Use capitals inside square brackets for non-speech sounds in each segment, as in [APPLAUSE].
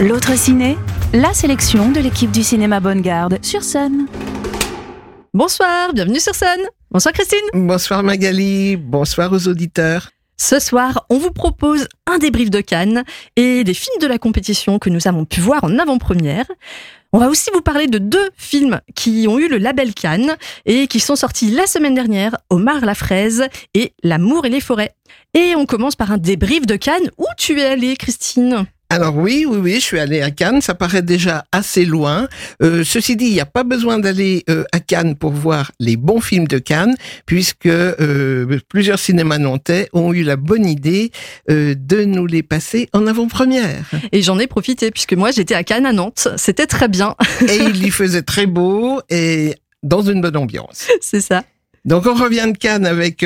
L'autre ciné, la sélection de l'équipe du cinéma Bonne Garde sur Sun. Bonsoir, bienvenue sur Sun. Bonsoir Christine. Bonsoir Magali, bonsoir aux auditeurs. Ce soir, on vous propose un débrief de Cannes et des films de la compétition que nous avons pu voir en avant-première. On va aussi vous parler de deux films qui ont eu le label Cannes et qui sont sortis la semaine dernière, Omar la fraise et L'amour et les forêts. Et on commence par un débrief de Cannes. Où tu es allée, Christine? Alors oui, oui, oui, je suis allé à Cannes. Ça paraît déjà assez loin. Euh, ceci dit, il n'y a pas besoin d'aller euh, à Cannes pour voir les bons films de Cannes, puisque euh, plusieurs cinémas nantais ont eu la bonne idée de nous les passer en avant-première. Et j'en ai profité, puisque moi j'étais à Cannes à Nantes. C'était très bien. et il y faisait très beau et dans une bonne ambiance. [LAUGHS] C'est ça. Donc on revient de Cannes avec,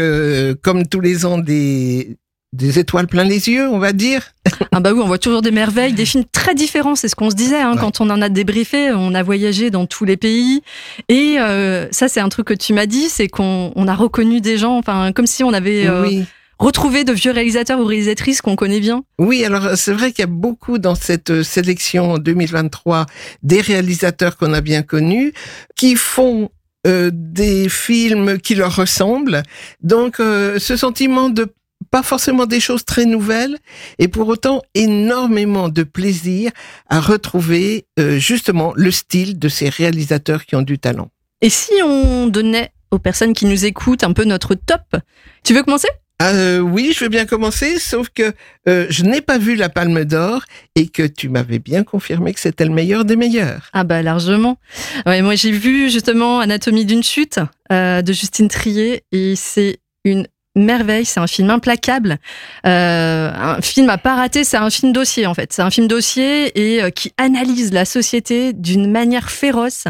comme tous les ans, des, des étoiles plein les yeux, on va dire. Ah bah oui, on voit toujours des merveilles, des films très différents, c'est ce qu'on se disait hein, quand on en a débriefé, on a voyagé dans tous les pays. Et euh, ça, c'est un truc que tu m'as dit, c'est qu'on on a reconnu des gens, enfin comme si on avait... Euh, retrouvé de vieux réalisateurs ou réalisatrices qu'on connaît bien Oui, alors c'est vrai qu'il y a beaucoup dans cette euh, sélection 2023 des réalisateurs qu'on a bien connus qui font des films qui leur ressemblent. Donc ce sentiment de pas forcément des choses très nouvelles, et pour autant énormément de plaisir à retrouver euh, justement le style de ces réalisateurs qui ont du talent. Et si on donnait aux personnes qui nous écoutent un peu notre top, tu veux commencer? Ah, euh, oui, je veux bien commencer, sauf que euh, je n'ai pas vu la Palme d'Or et que tu m'avais bien confirmé que c'était le meilleur des meilleurs. Ah bah largement. Ouais, moi j'ai vu justement Anatomie d'une chute de Justine Trier et c'est une merveille, c'est un film implacable, euh, un film à pas rater, c'est un film dossier en fait, c'est un film dossier et euh, qui analyse la société d'une manière féroce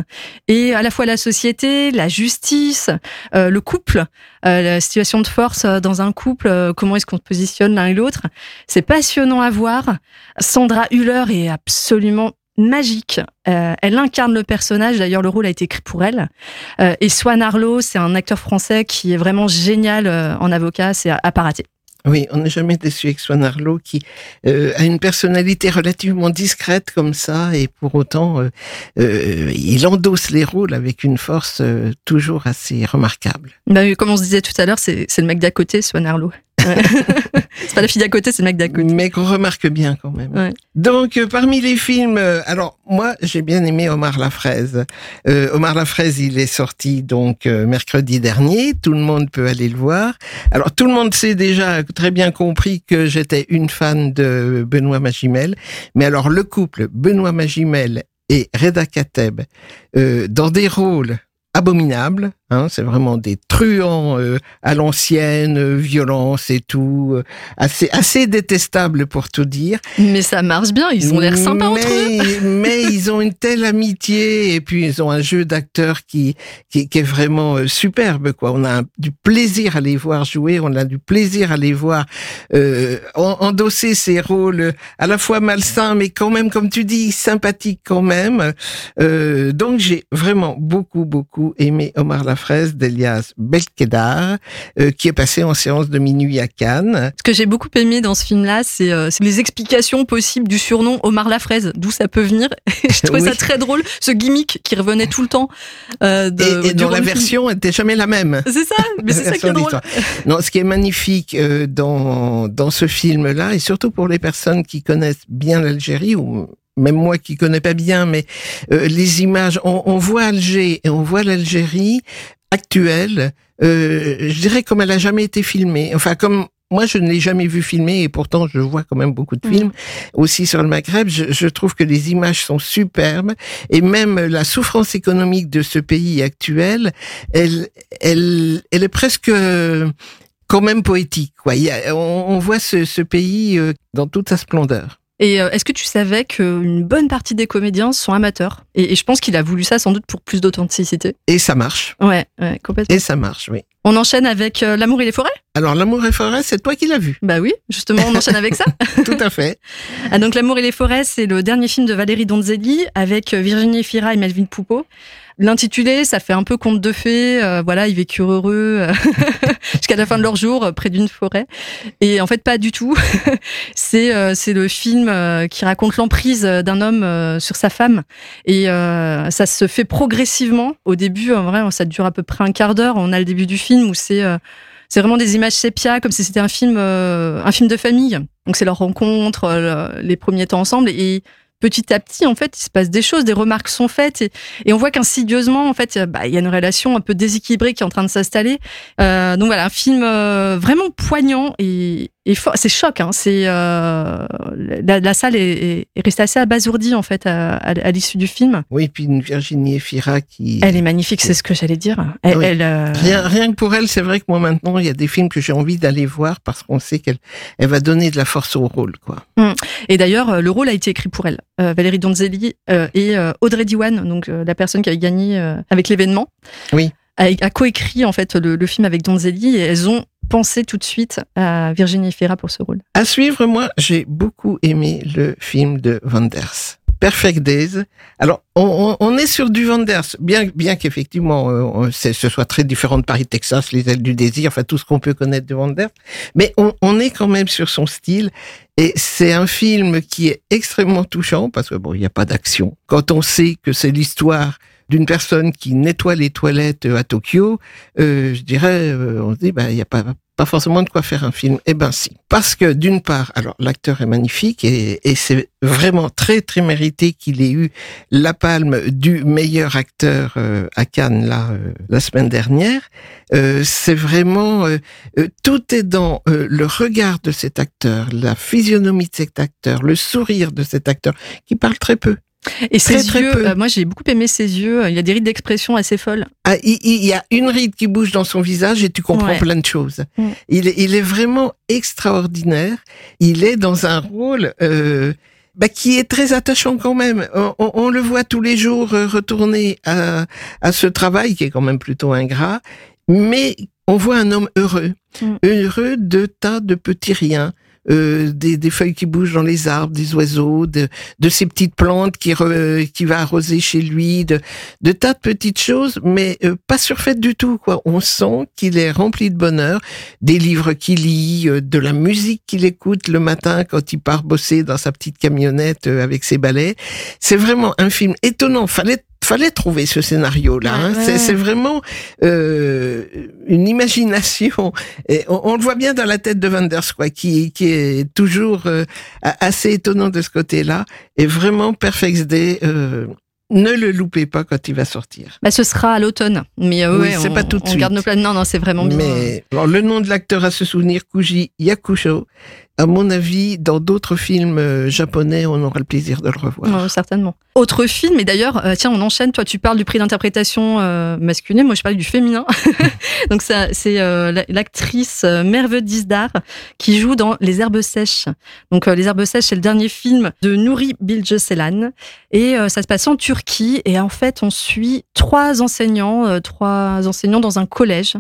et à la fois la société, la justice, euh, le couple, la situation de force dans un couple, comment est-ce qu'on se positionne l'un et l'autre, c'est passionnant à voir. Sandra Hüller est absolument magique. Euh, elle incarne le personnage. D'ailleurs, le rôle a été écrit pour elle. Euh, et Swan Arlo, c'est un acteur français qui est vraiment génial euh, en avocat. C'est à, pas rater. Oui, on n'est jamais déçu avec Swan Arlo qui a une personnalité relativement discrète comme ça et pour autant il endosse les rôles avec une force toujours assez remarquable. Bah, comme on se disait tout à l'heure, c'est le mec d'à côté, Swan Arlo. [LAUGHS] c'est pas la fille d'à côté, c'est le mec d'à côté. Mais qu'on remarque bien quand même. Donc, euh, parmi les films, euh, alors moi, j'ai bien aimé Omar la fraise. Euh, Omar la fraise, il est sorti donc mercredi dernier. Tout le monde peut aller le voir. Alors, tout le monde sait déjà très bien compris que j'étais une fan de Benoît Magimel. Mais alors, le couple Benoît Magimel et Reda Kateb dans des rôles abominables, Hein, c'est vraiment des truands euh, à l'ancienne, euh, violence et tout, euh, assez assez détestable pour tout dire. Mais ça marche bien, ils ont l'air sympas entre eux. [LAUGHS] mais ils ont une telle amitié et puis ils ont un jeu d'acteurs qui, qui, qui est vraiment superbe quoi. On a du plaisir à les voir jouer, on a du plaisir à les voir endosser ces rôles à la fois malsains mais quand même comme tu dis sympathiques quand même. donc j'ai vraiment beaucoup beaucoup aimé Omar Lafayette fraise d'Elias Belkedar, euh, qui est passé en séance de minuit à Cannes. Ce que j'ai beaucoup aimé dans ce film-là, c'est euh, les explications possibles du surnom Omar la fraise, d'où ça peut venir. [LAUGHS] je [LAUGHS] trouvais ça très drôle, ce gimmick qui revenait tout le temps. Euh, de, et, dont la version n'était jamais la même. C'est ça, mais c'est ça qui est drôle. Non, ce qui est magnifique euh, dans, dans ce film-là, et surtout pour les personnes qui connaissent bien l'Algérie, ou même moi qui connais pas bien, mais euh, les images, on, on, voit Alger et on voit l'Algérie actuelle, euh, je dirais comme elle a jamais été filmée. Enfin, comme moi, je ne l'ai jamais vu filmer et pourtant je vois quand même beaucoup de films mm. aussi sur le Maghreb. Je, je, trouve que les images sont superbes et même la souffrance économique de ce pays actuel, elle, elle, elle est presque quand même poétique. Quoi. on, on, voit ce, ce pays euh, dans toute sa splendeur. Et euh, est-ce que tu savais qu'une bonne partie des comédiens sont amateurs? Et, je pense qu'il a voulu ça sans doute pour plus d'authenticité. Et ça marche. Ouais, ouais, complètement. Et ça marche, oui. On enchaîne avec euh, L'amour et les forêts? Alors, L'amour et les forêts, c'est toi qui l'as vu. Bah oui, justement, on enchaîne avec ça. [LAUGHS] Tout à fait. Ah, donc, L'amour et les forêts, c'est le dernier film de Valérie Donzelli avec euh, Virginie Fira et Melvin Poupeau. L'intitulé, ça fait un peu conte de fées. euh, voilà, ils vécurent heureux euh, [LAUGHS] jusqu'à la fin de leur jour euh, près d'une forêt. Et en fait, pas du tout. [LAUGHS] c'est euh, c'est le film euh, qui raconte l'emprise d'un homme sur sa femme. Et ça se fait progressivement. Au début, en vrai, ça dure à peu près un quart d'heure. On a le début du film où c'est c'est vraiment des images sépia, comme si c'était un film euh, un film de famille. Donc c'est leur rencontre, euh, les premiers temps ensemble. Et petit à petit, en fait, il se passe des choses, des remarques sont faites, et, et on voit qu'insidieusement, en fait, bah, il y a une relation un peu déséquilibrée qui est en train de s'installer. Euh, donc voilà, un film euh, vraiment poignant et. C'est choc. Hein, c'est euh, la, la salle est, est, est restée assez abasourdie en fait à, à, à l'issue du film. Oui, puis une Virginie Efira qui. Elle est magnifique, c'est ce que j'allais dire. Elle, Oui. elle, euh, Rien, rien que pour elle, c'est vrai que moi maintenant, il y a des films que j'ai envie d'aller voir parce qu'on sait qu'elle elle va donner de la force au rôle, quoi. Et d'ailleurs, euh, le rôle a été écrit pour elle. Euh, Valérie Donzelli et Audrey Diwan, donc la personne qui avait gagné avec l'événement, Oui. a, a coécrit en fait le, le film avec Donzelli et elles ont pensé tout de suite à Virginie Fira pour ce rôle. À suivre, moi, j'ai beaucoup aimé le film de Wanders. Perfect Days. Alors, on, est sur du Wanders, bien, qu'effectivement, euh, ce soit très différent de Paris, Texas, Les Ailes du Désir, enfin tout ce qu'on peut connaître de Wanders, mais on, on est quand même sur son style. Et c'est un film qui est extrêmement touchant parce que bon, il n'y a pas d'action. Quand on sait que c'est l'histoire d'une personne qui nettoie les toilettes euh, à Tokyo, euh, je dirais, euh, on se dit, bah, il n'y a pas, pas forcément de quoi faire un film. Eh ben si. Parce que d'une part, alors l'acteur est magnifique et, et c'est vraiment très très mérité qu'il ait eu la palme du meilleur acteur euh, à Cannes là euh, la semaine dernière. Euh, c'est vraiment euh, tout est dans le regard de cet acteur, la physionomie de cet acteur, le sourire de cet acteur qui parle très peu. Et Très, ses très yeux, peu. euh, moi j'ai beaucoup aimé ses yeux. Il y a des rides d'expression assez folles. Ah, il, il y a une ride qui bouge dans son visage et tu comprends Ouais. plein de choses. Mm. Il, est- il est vraiment extraordinaire. Il est dans un rôle euh, bah, qui est très attachant quand même. On, on- on le voit tous les jours euh, retourner à, à ce travail qui est quand même plutôt ingrat, mais on voit un homme heureux, Mm. heureux de tas de petits riens. Euh, des, des feuilles qui bougent dans les arbres, des oiseaux, de, de ces petites plantes qui, re- qui va arroser chez lui, de, de tas de petites choses, mais euh, pas surfaites du tout. Quoi. On sent qu'il est rempli de bonheur, des livres qu'il lit, euh, de la musique qu'il écoute le matin quand il part bosser dans sa petite camionnette euh, avec ses balais. C'est vraiment un film étonnant. Fallait fallait trouver ce scénario-là. hein. Ouais. C'est- vraiment euh, une imagination. Et on, on le voit bien dans la tête de Wanders, quoi, qui, qui est toujours euh, assez étonnant de ce côté-là. Et vraiment, Perfect Day, euh, ne le loupez pas quand il va sortir. Bah, ce sera à l'automne. Mais euh, Oui, ouais, c'est on, pas tout de on suite. garde nos plans. Non, non, c'est vraiment bien. Mais alors, le nom de l'acteur à se souvenir, Kuji Yakusho. À mon avis, dans d'autres films euh, japonais, on aura le plaisir de le revoir. Certainement. Autre film, et d'ailleurs, euh, tiens, on enchaîne. Toi, tu parles du prix d'interprétation euh, masculin. Moi, je parle du féminin. [LAUGHS] Donc, c'est la- l'actrice Merve Dizdar qui joue dans Les Herbes Sèches. Donc, Les Herbes Sèches, c'est le dernier film de Nouri Bilge Ceylan. Et ça se passe en Turquie. Et en fait, on suit trois enseignants, trois enseignants dans un collège.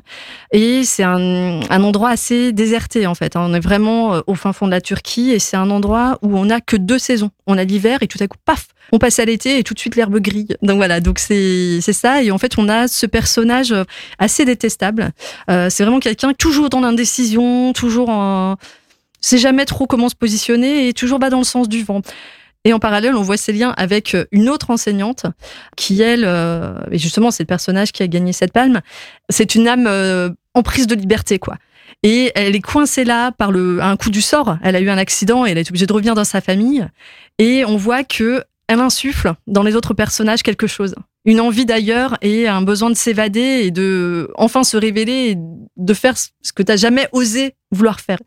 Et c'est un, endroit assez déserté, en fait. hein. On est vraiment au fin fond de la Turquie. Et c'est un endroit où on n'a que deux saisons. On a l'hiver et tout à coup, paf, on passe à l'été et tout de suite l'herbe grille. Donc voilà, donc c'est ça. Et en fait, on a ce personnage euh, assez détestable. Euh, c'est vraiment quelqu'un toujours dans l'indécision, toujours en... sait jamais trop comment se positionner et toujours bas dans le sens du vent. Et en parallèle, on voit ses liens avec euh, une autre enseignante qui, elle, et justement, c'est le personnage qui a gagné cette palme, c'est une âme en prise de liberté, quoi. Et elle est coincée là par le, un coup du sort. Elle a eu un accident et elle est obligée de revenir dans sa famille. Et on voit que elle insuffle dans les autres personnages quelque chose. Une envie d'ailleurs et un besoin de s'évader et de enfin se révéler et de faire ce que tu jamais osé vouloir faire.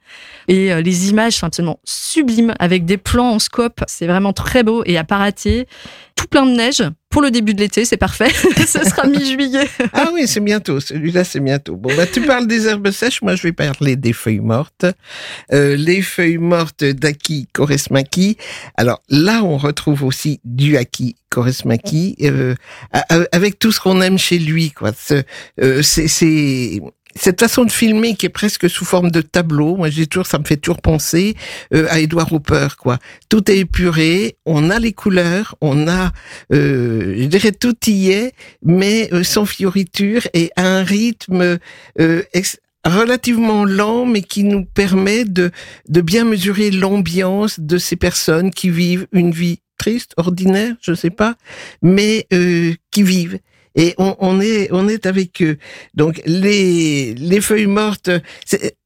Et euh, les images sont absolument sublimes avec des plans en scope. C'est vraiment très beau et à pas rater. Tout plein de neige. Pour le début de l'été, c'est parfait. [LAUGHS] Ce sera mi-juillet. [LAUGHS] Ah oui, c'est bientôt. Celui-là, c'est bientôt. Bon, bah, tu parles des herbes sèches. Moi, je vais parler des feuilles mortes. Euh, les feuilles mortes d'Aki Koresmaki. Alors là, on retrouve aussi du Aki Koresmaki, euh, avec tout ce qu'on aime chez lui, quoi. Ce- c'est, c'est, cette façon de filmer qui est presque sous forme de tableau, moi j'ai toujours, ça me fait toujours penser euh, à Edward Hopper, quoi. Tout est épuré, on a les couleurs, on a, euh, je dirais tout y est, mais euh, sans fioriture et à un rythme relativement lent, mais qui nous permet de, de bien mesurer l'ambiance de ces personnes qui vivent une vie triste, ordinaire, je sais pas, mais qui vivent et on, est on est avec eux. Donc les les feuilles mortes,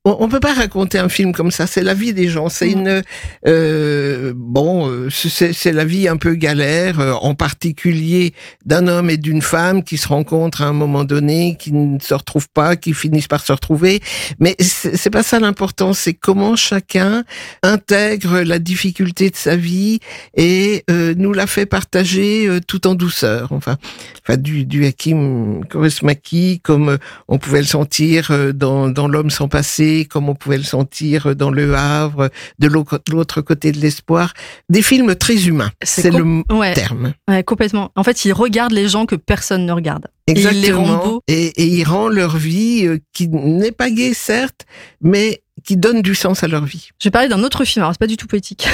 on, on peut pas raconter un film comme ça. C'est la vie des gens. C'est mm. une euh, bon, euh, c'est la vie un peu galère, euh, en particulier d'un homme et d'une femme qui se rencontrent à un moment donné, qui ne se retrouvent pas, qui finissent par se retrouver. Mais c'est pas ça l'important. C'est comment chacun intègre la difficulté de sa vie et euh, nous la fait partager tout en douceur. Enfin, enfin du, du Hakim Kaurismäki, comme on pouvait le sentir dans, dans L'homme sans passé comme on pouvait le sentir dans Le Havre, de l'autre côté de l'espoir. Des films très humains, c'est le terme. Ouais, complètement. En fait, il regarde les gens que personne ne regarde. Exactement. Et il, et, il rend leur vie, euh, qui n'est pas gaie certes, mais qui donne du sens à leur vie. Je vais parler d'un autre film, alors c'est pas du tout poétique.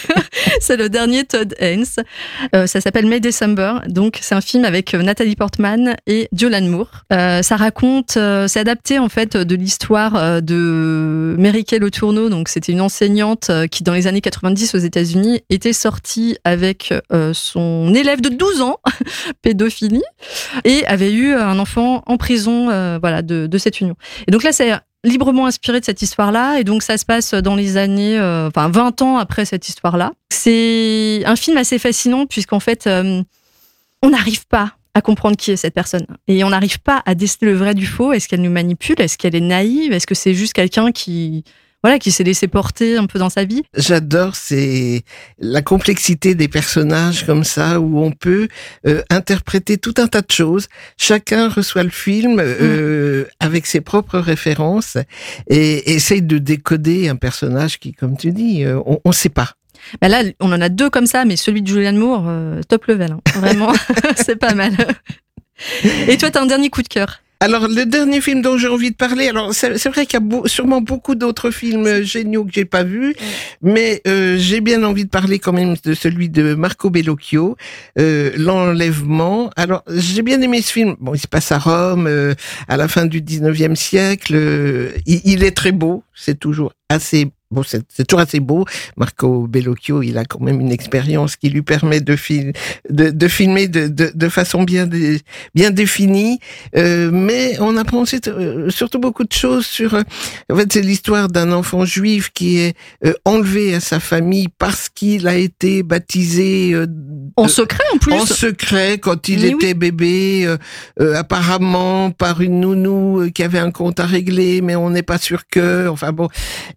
[LAUGHS] c'est le dernier Todd Haynes. Euh, ça s'appelle May December. Donc c'est un film avec euh, Nathalie Portman et Julianne Moore. Euh, ça raconte, euh, c'est adapté en fait de l'histoire de Mary Kay Letourneau. Donc c'était une enseignante qui dans les années 90 aux États-Unis était sortie avec son élève de 12 ans, [LAUGHS] pédophilie, et avait eu un enfant en prison, voilà, de, de cette union. Et donc là c'est librement inspiré de cette histoire-là, et donc ça se passe dans les années, euh, enfin 20 ans après cette histoire-là. C'est un film assez fascinant puisqu'en fait, euh, on n'arrive pas à comprendre qui est cette personne. Et on n'arrive pas à déceler le vrai du faux. Est-ce qu'elle nous manipule? Est-ce qu'elle est naïve? Est-ce que c'est juste quelqu'un qui voilà, qui s'est laissé porter un peu dans sa vie. J'adore, c'est la complexité des personnages comme ça, où on peut euh, interpréter tout un tas de choses. Chacun reçoit le film euh, mm. avec ses propres références et essaye de décoder un personnage qui, comme tu dis, euh, on ne sait pas. Bah là, on en a deux comme ça, mais celui de Julianne Moore, top level. Hein. Vraiment, [LAUGHS] c'est pas mal. Et toi, t'as un dernier coup de cœur? Alors, le dernier film dont j'ai envie de parler, alors c'est vrai qu'il y a sûrement beaucoup d'autres films géniaux que j'ai pas vus, mais euh, j'ai bien envie de parler quand même de celui de Marco Bellocchio, euh, L'enlèvement. Alors, j'ai bien aimé ce film. Bon, il se passe à Rome, euh, à la fin du 19e siècle. Euh, il, il, est très beau, c'est toujours assez Bon, c'est toujours assez beau. Marco Bellocchio, il a quand même une expérience qui lui permet de, de, de filmer de, de, de, façon bien, bien définie. Euh, mais on apprend aussi, euh, surtout beaucoup de choses sur... Euh, en fait, c'est l'histoire d'un enfant juif qui est euh, enlevé à sa famille parce qu'il a été baptisé... en secret, en plus En secret, quand il était bébé, apparemment par une nounou qui avait un compte à régler, mais on n'est pas sûr que... Enfin bon...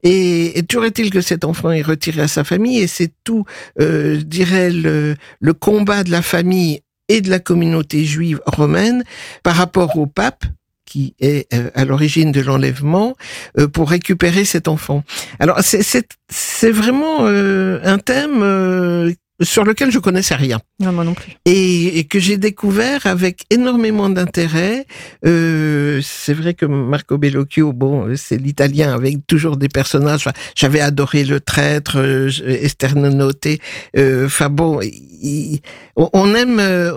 Et, et toujours est-il que cet enfant est retiré à sa famille et c'est tout, euh, je dirais, le, le combat de la famille et de la communauté juive romaine par rapport au pape qui est euh, à l'origine de l'enlèvement euh, pour récupérer cet enfant. Alors c'est vraiment euh, un thème sur lequel je connaissais rien. Non, moi non plus. Et, que j'ai découvert avec énormément d'intérêt. Euh, c'est vrai que Marco Bellocchio, bon, c'est l'italien avec toujours des personnages. J'avais adoré le traître, euh, Esther Euh, Enfin bon, on aime, euh,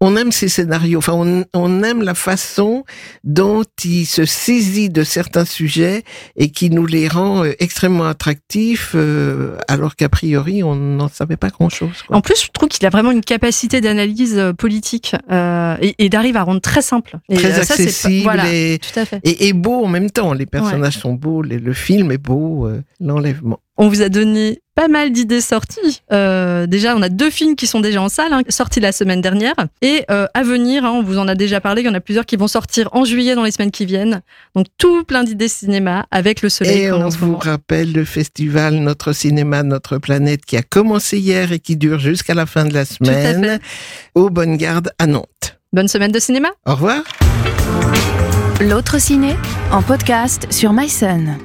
on, aime ces scénarios. Enfin, on, on, aime la façon dont il se saisit de certains sujets et qui nous les rend euh, extrêmement attractifs, euh, alors qu'a priori on n'en savait pas grand-chose. En plus, je trouve qu'il a vraiment une capacité d'analyse politique euh, et, et d'arriver à rendre très simple, et très accessible, voilà, et, tout à fait. Et, beau en même temps. Les personnages sont beaux, le film est beau, l'enlèvement. On vous a donné pas mal d'idées sorties. Euh, déjà, on a deux films qui sont déjà en salle, hein, sortis la semaine dernière. Et euh, à venir, hein, on vous en a déjà parlé, il y en a plusieurs qui vont sortir en juillet dans les semaines qui viennent. Donc tout plein d'idées cinéma avec le soleil. Et on vous rappelle le festival Notre Cinéma, Notre Planète qui a commencé hier et qui dure jusqu'à la fin de la semaine au Bonne Garde à Nantes. Bonne semaine de cinéma. Au revoir. L'autre ciné en podcast sur MySun.